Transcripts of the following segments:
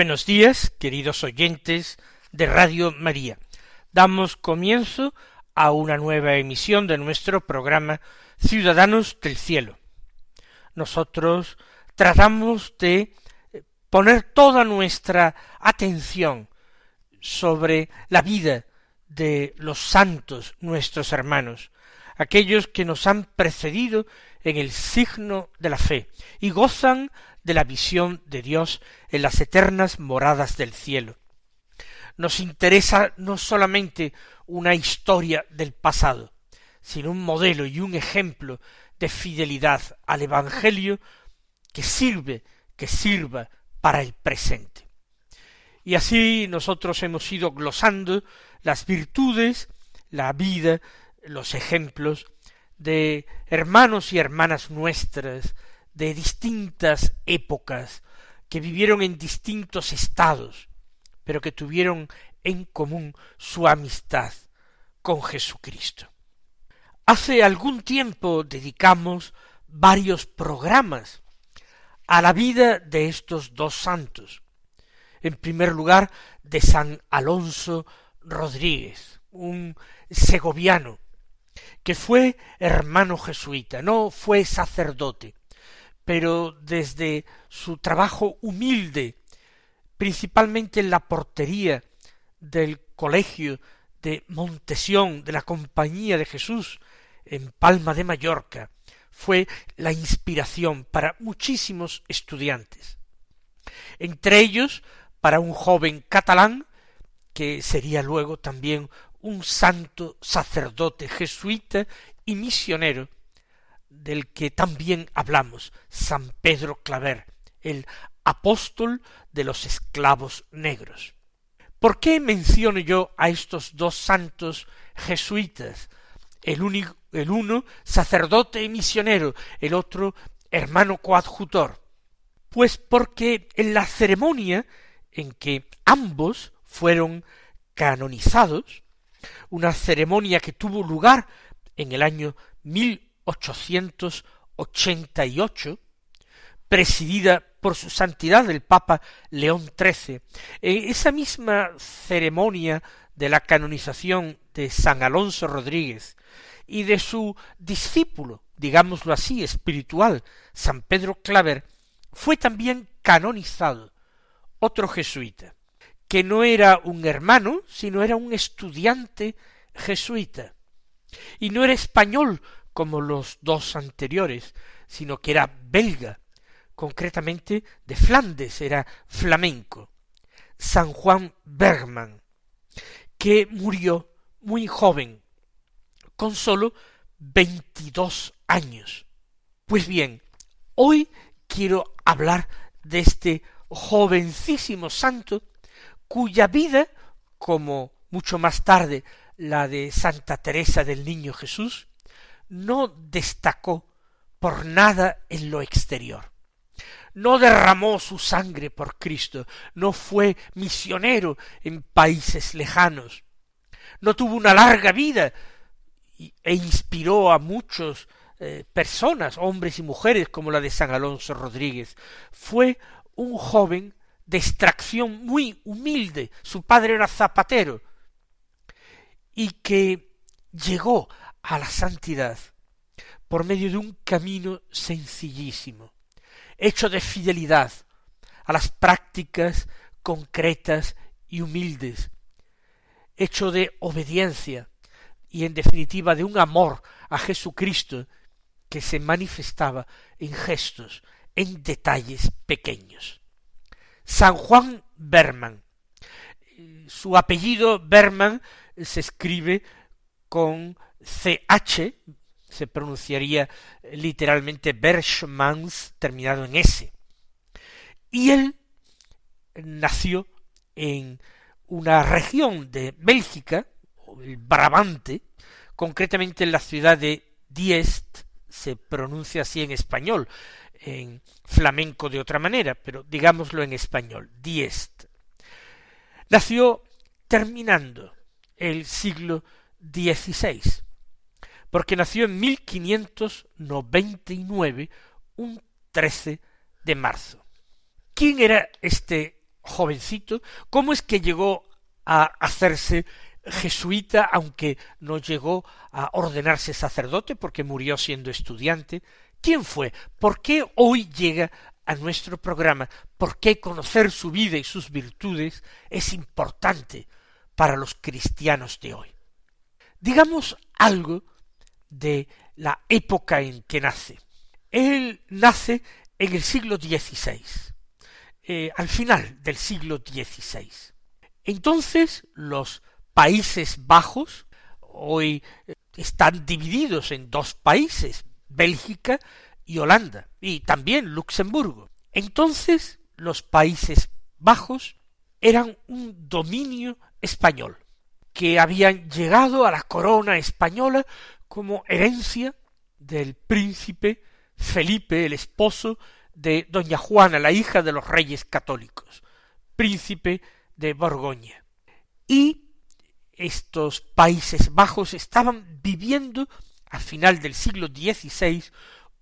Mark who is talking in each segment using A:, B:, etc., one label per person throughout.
A: Buenos días, queridos oyentes de Radio María. Damos comienzo a una nueva emisión de nuestro programa Ciudadanos del Cielo. Nosotros tratamos de poner toda nuestra atención sobre la vida de los santos nuestros hermanos, aquellos que nos han precedido en el signo de la fe y gozan de la visión de Dios en las eternas moradas del cielo. Nos interesa no solamente una historia del pasado, sino un modelo y un ejemplo de fidelidad al Evangelio que sirve, que sirva para el presente. Y así nosotros hemos ido glosando las virtudes, la vida, los ejemplos de hermanos y hermanas nuestras de distintas épocas, que vivieron en distintos estados, pero que tuvieron en común su amistad con Jesucristo. Hace algún tiempo dedicamos varios programas a la vida de estos dos santos. En primer lugar, de San Alonso Rodríguez, un segoviano, que fue hermano jesuita, no fue sacerdote, pero desde su trabajo humilde, principalmente en la portería del colegio de Montesión de la Compañía de Jesús en Palma de Mallorca, fue la inspiración para muchísimos estudiantes. Entre ellos, para un joven catalán, que sería luego también un santo sacerdote jesuita y misionero, del que también hablamos, San Pedro Claver, el apóstol de los esclavos negros. ¿Por qué menciono yo a estos dos santos jesuitas? El, el uno sacerdote y misionero, el otro hermano coadjutor. Pues porque en la ceremonia en que ambos fueron canonizados, una ceremonia que tuvo lugar en el año 888, presidida por su santidad el Papa León XIII, en esa misma ceremonia de la canonización de San Alonso Rodríguez y de su discípulo, digámoslo así, espiritual, San Pedro Claver, fue también canonizado otro jesuita, que no era un hermano, sino era un estudiante jesuita, y no era español como los dos anteriores, sino que era belga, concretamente de Flandes, era flamenco, San Juan Bergman, que murió muy joven, con sólo veintidós años. Pues bien, hoy quiero hablar de este jovencísimo santo cuya vida, como mucho más tarde la de Santa Teresa del Niño Jesús, no destacó por nada en lo exterior. No derramó su sangre por Cristo, no fue misionero en países lejanos, no tuvo una larga vida e inspiró a muchos eh, personas, hombres y mujeres, como la de San Alonso Rodríguez. Fue un joven de extracción muy humilde, su padre era zapatero, y que llegó a la santidad por medio de un camino sencillísimo, hecho de fidelidad a las prácticas concretas y humildes, hecho de obediencia y en definitiva de un amor a Jesucristo que se manifestaba en gestos, en detalles pequeños. San Juan Berman. Su apellido Berman se escribe con CH, se pronunciaría literalmente Berchmans, terminado en S. Y él nació en una región de Bélgica, el Brabante, concretamente en la ciudad de Diest, se pronuncia así en español, en flamenco de otra manera, pero digámoslo en español, Diest. Nació terminando el siglo XVI, porque nació en 1599, un 13 de marzo. ¿Quién era este jovencito? ¿Cómo es que llegó a hacerse jesuita, aunque no llegó a ordenarse sacerdote porque murió siendo estudiante? ¿Quién fue? ¿Por qué hoy llega a nuestro programa? ¿Por qué conocer su vida y sus virtudes es importante para los cristianos de hoy? Digamos algo de la época en que nace. Él nace en el siglo XVI, eh, al final del siglo XVI. Entonces los Países Bajos hoy eh, están divididos en dos países, Bélgica y Holanda, y también Luxemburgo. Entonces los Países Bajos eran un dominio español, que habían llegado a la corona española como herencia del príncipe Felipe, el esposo de doña Juana, la hija de los reyes católicos, príncipe de Borgoña. Y estos Países Bajos estaban viviendo a final del siglo XVI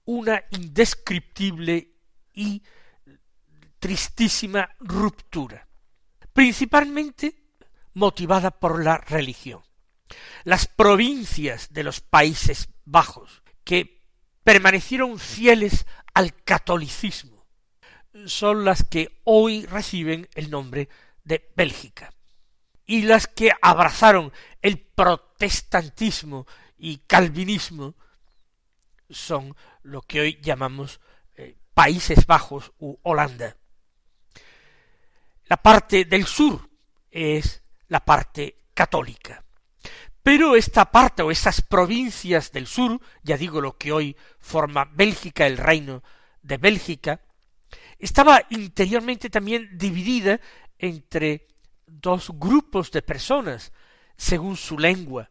A: una indescriptible y tristísima ruptura, principalmente motivada por la religión las provincias de los Países Bajos, que permanecieron fieles al catolicismo, son las que hoy reciben el nombre de Bélgica. Y las que abrazaron el protestantismo y calvinismo son lo que hoy llamamos eh, Países Bajos u Holanda. La parte del sur es la parte católica. Pero esta parte o esas provincias del sur, ya digo lo que hoy forma Bélgica, el reino de Bélgica, estaba interiormente también dividida entre dos grupos de personas, según su lengua,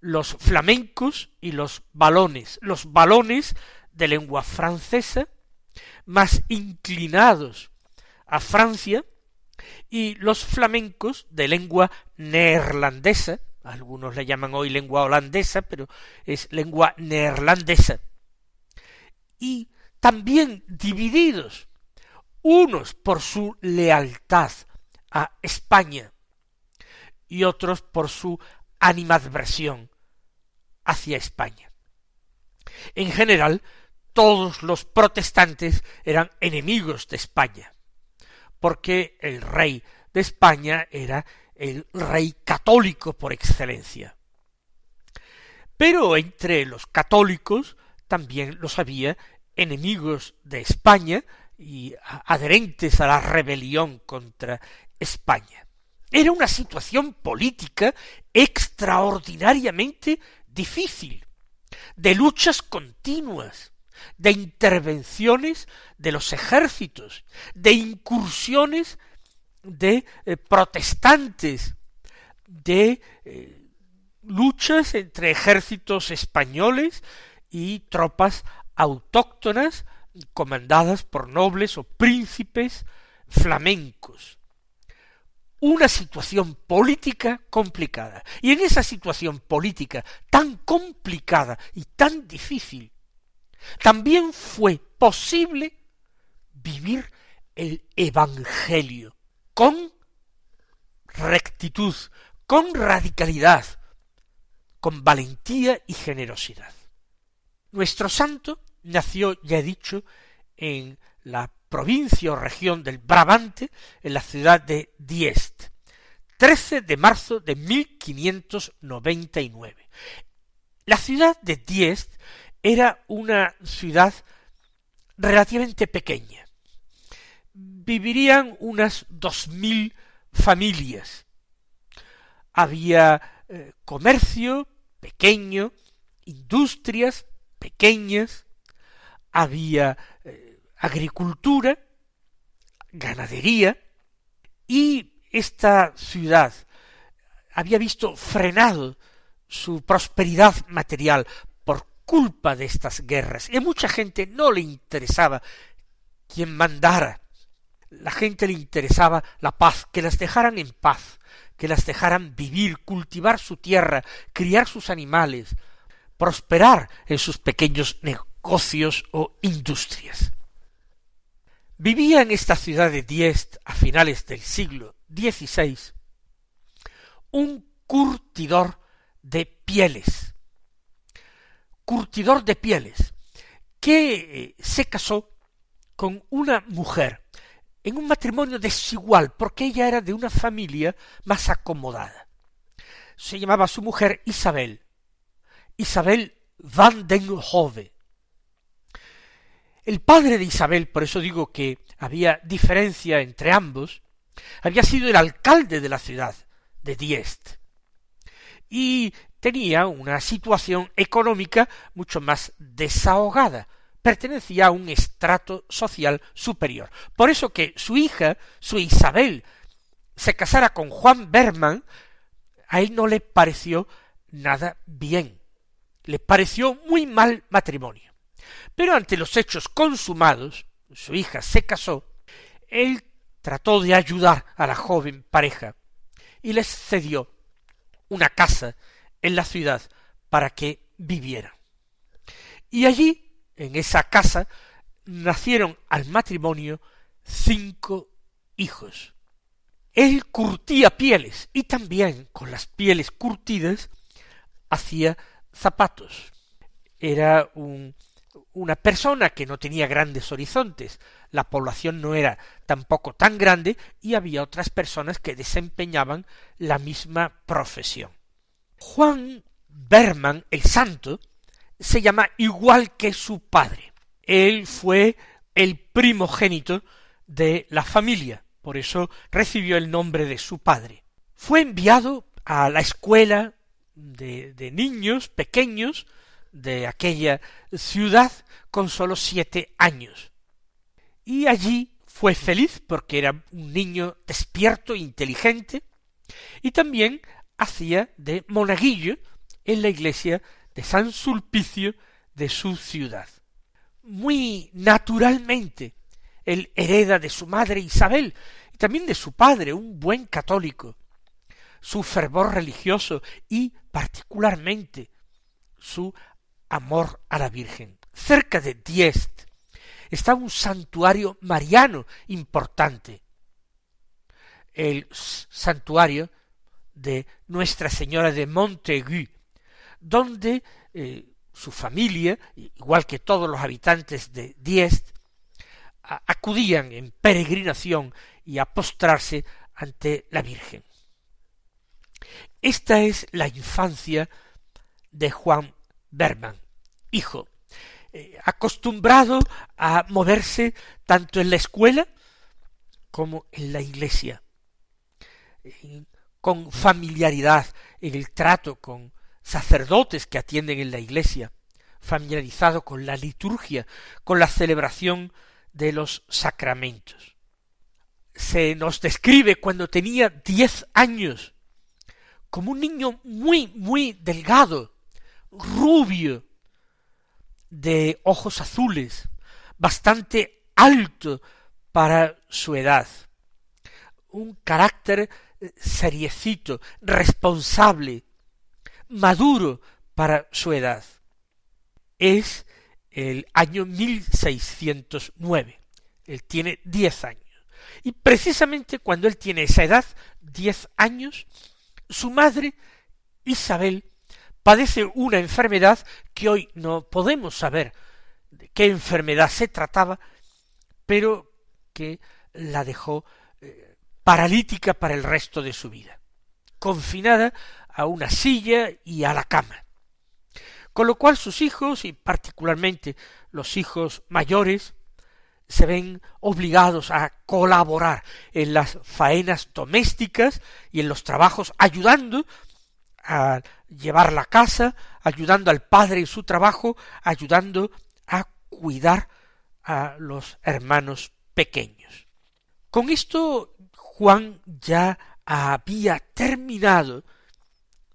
A: los flamencos y los balones, los balones de lengua francesa, más inclinados a Francia, y los flamencos de lengua neerlandesa, algunos le llaman hoy lengua holandesa, pero es lengua neerlandesa, y también divididos, unos por su lealtad a España y otros por su animadversión hacia España. En general, todos los protestantes eran enemigos de España porque el rey de España era el rey católico por excelencia. Pero entre los católicos también los había enemigos de España y adherentes a la rebelión contra España. Era una situación política extraordinariamente difícil, de luchas continuas, de intervenciones de los ejércitos, de incursiones de eh, protestantes, de eh, luchas entre ejércitos españoles y tropas autóctonas comandadas por nobles o príncipes flamencos. Una situación política complicada. Y en esa situación política tan complicada y tan difícil, también fue posible vivir el Evangelio con rectitud, con radicalidad, con valentía y generosidad. Nuestro santo nació, ya he dicho, en la provincia o región del Brabante, en la ciudad de Diest, 13 de marzo de 1599. La ciudad de Diest era una ciudad relativamente pequeña. Vivirían unas dos mil familias. Había eh, comercio pequeño, industrias pequeñas, había eh, agricultura, ganadería, y esta ciudad había visto frenado su prosperidad material culpa de estas guerras, y a mucha gente no le interesaba quien mandara, la gente le interesaba la paz, que las dejaran en paz, que las dejaran vivir, cultivar su tierra, criar sus animales, prosperar en sus pequeños negocios o industrias. Vivía en esta ciudad de Diest a finales del siglo XVI un curtidor de pieles, curtidor de pieles, que eh, se casó con una mujer en un matrimonio desigual, porque ella era de una familia más acomodada. Se llamaba su mujer Isabel, Isabel van den Hove. El padre de Isabel, por eso digo que había diferencia entre ambos, había sido el alcalde de la ciudad de Diest y tenía una situación económica mucho más desahogada, pertenecía a un estrato social superior. Por eso que su hija, su Isabel, se casara con Juan Berman, a él no le pareció nada bien, le pareció muy mal matrimonio. Pero ante los hechos consumados, su hija se casó, él trató de ayudar a la joven pareja y les cedió una casa en la ciudad para que vivieran. Y allí en esa casa nacieron al matrimonio cinco hijos. Él curtía pieles y también con las pieles curtidas hacía zapatos. Era un, una persona que no tenía grandes horizontes, la población no era tampoco tan grande y había otras personas que desempeñaban la misma profesión. Juan Berman, el santo, se llama igual que su padre. Él fue el primogénito de la familia, por eso recibió el nombre de su padre. Fue enviado a la escuela de, de niños pequeños de aquella ciudad con sólo siete años. Y allí fue feliz porque era un niño despierto, inteligente, y también hacía de monaguillo en la iglesia de San Sulpicio de su ciudad. Muy naturalmente, él hereda de su madre Isabel y también de su padre, un buen católico, su fervor religioso y particularmente su amor a la Virgen. Cerca de Diest está un santuario mariano importante, el santuario de Nuestra Señora de Montaigu, donde eh, su familia, igual que todos los habitantes de Diest, acudían en peregrinación y a postrarse ante la Virgen. Esta es la infancia de Juan Berman, hijo, eh, acostumbrado a moverse tanto en la escuela como en la iglesia, con familiaridad en el trato con sacerdotes que atienden en la iglesia, familiarizado con la liturgia, con la celebración de los sacramentos. Se nos describe cuando tenía diez años como un niño muy, muy delgado, rubio, de ojos azules, bastante alto para su edad, un carácter seriecito, responsable, maduro para su edad. Es el año 1609. Él tiene diez años. Y precisamente cuando él tiene esa edad, diez años, su madre, Isabel, padece una enfermedad que hoy no podemos saber de qué enfermedad se trataba, pero que la dejó paralítica para el resto de su vida, confinada a una silla y a la cama. Con lo cual sus hijos, y particularmente los hijos mayores, se ven obligados a colaborar en las faenas domésticas y en los trabajos, ayudando a llevar la casa, ayudando al padre en su trabajo, ayudando a cuidar a los hermanos pequeños. Con esto Juan ya había terminado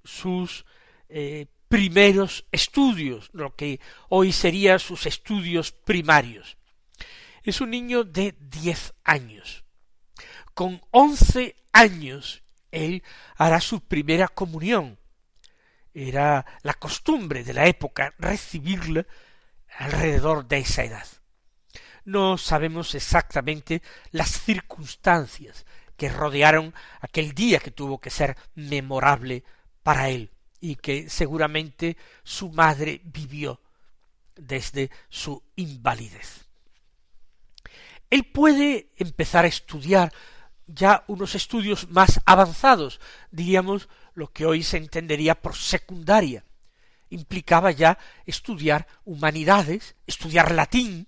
A: sus eh, primeros estudios, lo que hoy serían sus estudios primarios. Es un niño de diez años. Con once años él hará su primera comunión. Era la costumbre de la época recibirla alrededor de esa edad. No sabemos exactamente las circunstancias que rodearon aquel día que tuvo que ser memorable para él y que seguramente su madre vivió desde su invalidez. Él puede empezar a estudiar ya unos estudios más avanzados, diríamos lo que hoy se entendería por secundaria. Implicaba ya estudiar humanidades, estudiar latín,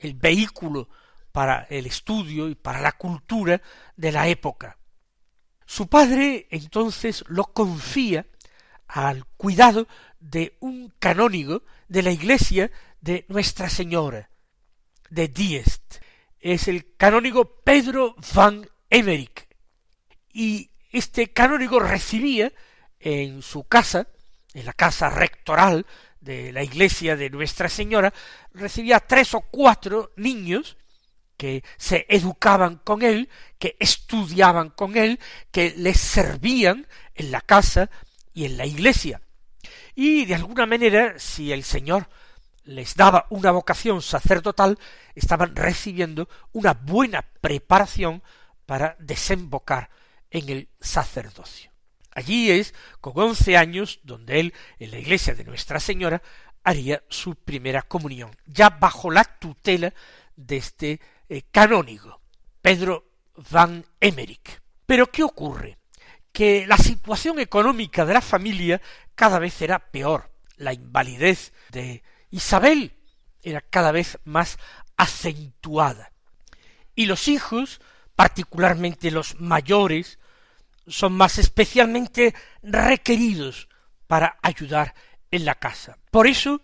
A: el vehículo para el estudio y para la cultura de la época. Su padre entonces lo confía al cuidado de un canónigo de la iglesia de Nuestra Señora, de Diest. Es el canónigo Pedro van Emmerich. Y este canónigo recibía en su casa, en la casa rectoral de la iglesia de Nuestra Señora, recibía tres o cuatro niños que se educaban con él, que estudiaban con él, que les servían en la casa y en la iglesia. Y de alguna manera, si el Señor les daba una vocación sacerdotal, estaban recibiendo una buena preparación para desembocar en el sacerdocio. Allí es, con once años, donde él, en la iglesia de Nuestra Señora, haría su primera comunión, ya bajo la tutela de este eh, canónigo, Pedro van Emmerich. Pero ¿qué ocurre? Que la situación económica de la familia cada vez era peor. La invalidez de Isabel era cada vez más acentuada. Y los hijos, particularmente los mayores, son más especialmente requeridos para ayudar en la casa. Por eso,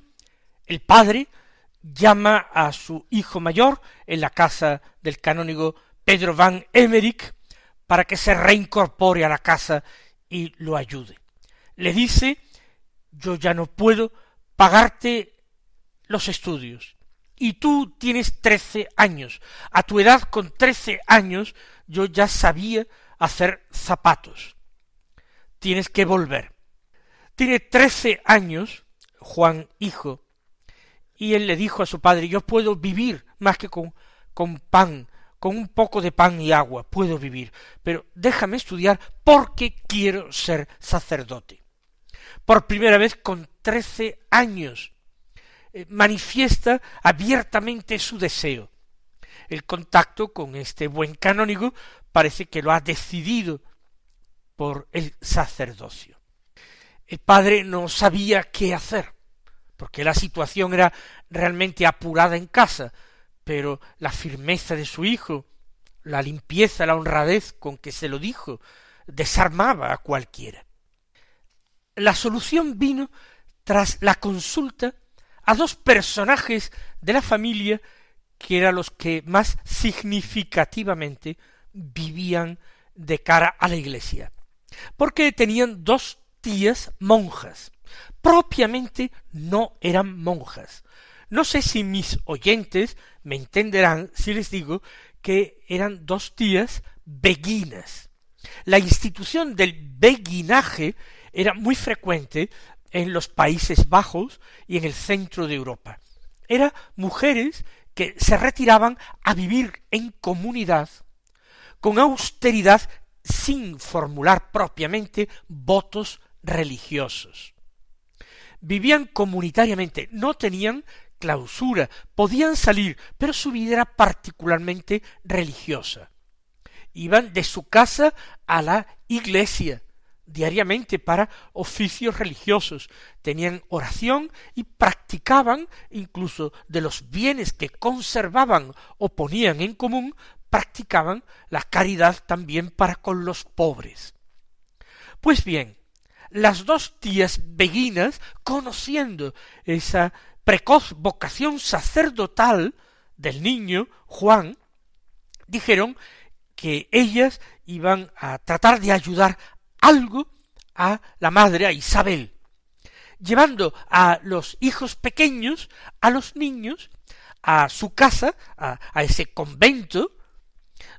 A: el padre llama a su hijo mayor en la casa del canónigo Pedro van Emmerich para que se reincorpore a la casa y lo ayude. Le dice yo ya no puedo pagarte los estudios. Y tú tienes trece años. A tu edad, con trece años, yo ya sabía hacer zapatos. Tienes que volver. Tiene trece años, Juan hijo, y él le dijo a su padre, yo puedo vivir más que con, con pan, con un poco de pan y agua, puedo vivir, pero déjame estudiar porque quiero ser sacerdote. Por primera vez con trece años eh, manifiesta abiertamente su deseo. El contacto con este buen canónigo parece que lo ha decidido por el sacerdocio. El padre no sabía qué hacer porque la situación era realmente apurada en casa, pero la firmeza de su hijo, la limpieza, la honradez con que se lo dijo, desarmaba a cualquiera. La solución vino tras la consulta a dos personajes de la familia que eran los que más significativamente vivían de cara a la iglesia, porque tenían dos tías monjas, propiamente no eran monjas. No sé si mis oyentes me entenderán si les digo que eran dos tías beguinas. La institución del beguinaje era muy frecuente en los Países Bajos y en el centro de Europa. Eran mujeres que se retiraban a vivir en comunidad, con austeridad, sin formular propiamente votos religiosos vivían comunitariamente, no tenían clausura, podían salir, pero su vida era particularmente religiosa. Iban de su casa a la iglesia, diariamente para oficios religiosos, tenían oración y practicaban incluso de los bienes que conservaban o ponían en común, practicaban la caridad también para con los pobres. Pues bien, las dos tías beguinas, conociendo esa precoz vocación sacerdotal del niño Juan, dijeron que ellas iban a tratar de ayudar algo a la madre, a Isabel, llevando a los hijos pequeños, a los niños, a su casa, a, ese convento,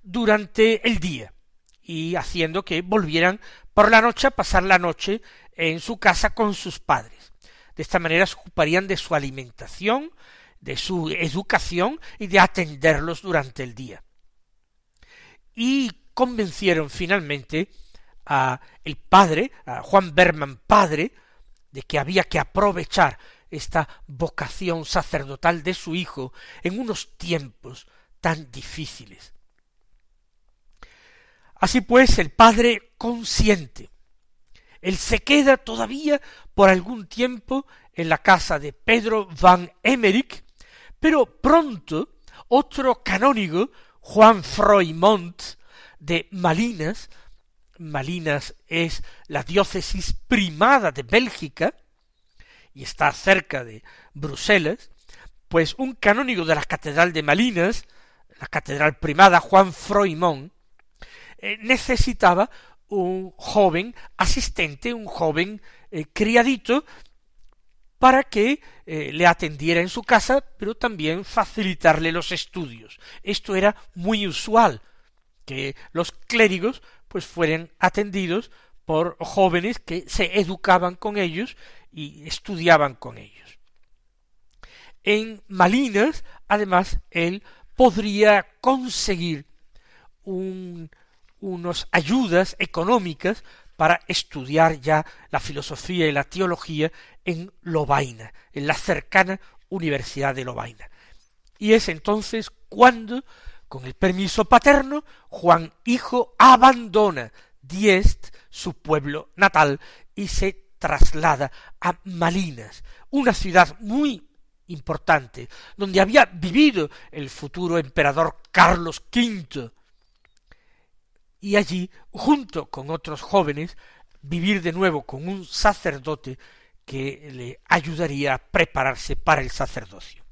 A: durante el día, y haciendo que volvieran por la noche a pasar la noche en su casa con sus padres. De esta manera se ocuparían de su alimentación, de su educación y de atenderlos durante el día. Y convencieron finalmente a el padre, a Juan Berman padre, de que había que aprovechar esta vocación sacerdotal de su hijo en unos tiempos tan difíciles. Así pues, el padre consiente. Él se queda todavía por algún tiempo en la casa de Pedro van Emmerich, pero pronto otro canónigo, Juan Froimont de Malinas, Malinas es la diócesis primada de Bélgica y está cerca de Bruselas, pues un canónigo de la Catedral de Malinas, la Catedral primada Juan Froimont, eh, necesitaba un joven asistente, un joven eh, criadito, para que eh, le atendiera en su casa, pero también facilitarle los estudios. Esto era muy usual, que los clérigos pues fueran atendidos por jóvenes que se educaban con ellos y estudiaban con ellos. En Malinas, además, él podría conseguir un, unas ayudas económicas para estudiar ya la filosofía y la teología en Lovaina, en la cercana Universidad de Lovaina. Y es entonces cuando con el permiso paterno, Juan hijo abandona Diest, su pueblo natal, y se traslada a Malinas, una ciudad muy importante, donde había vivido el futuro emperador Carlos V, y allí, junto con otros jóvenes, vivir de nuevo con un sacerdote que le ayudaría a prepararse para el sacerdocio.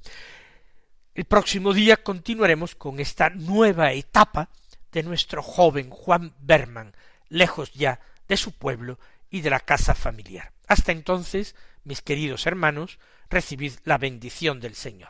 A: El próximo día continuaremos con esta nueva etapa de nuestro joven Juan Berman, lejos ya de su pueblo y de la casa familiar. Hasta entonces, mis queridos hermanos, recibid la bendición del Señor.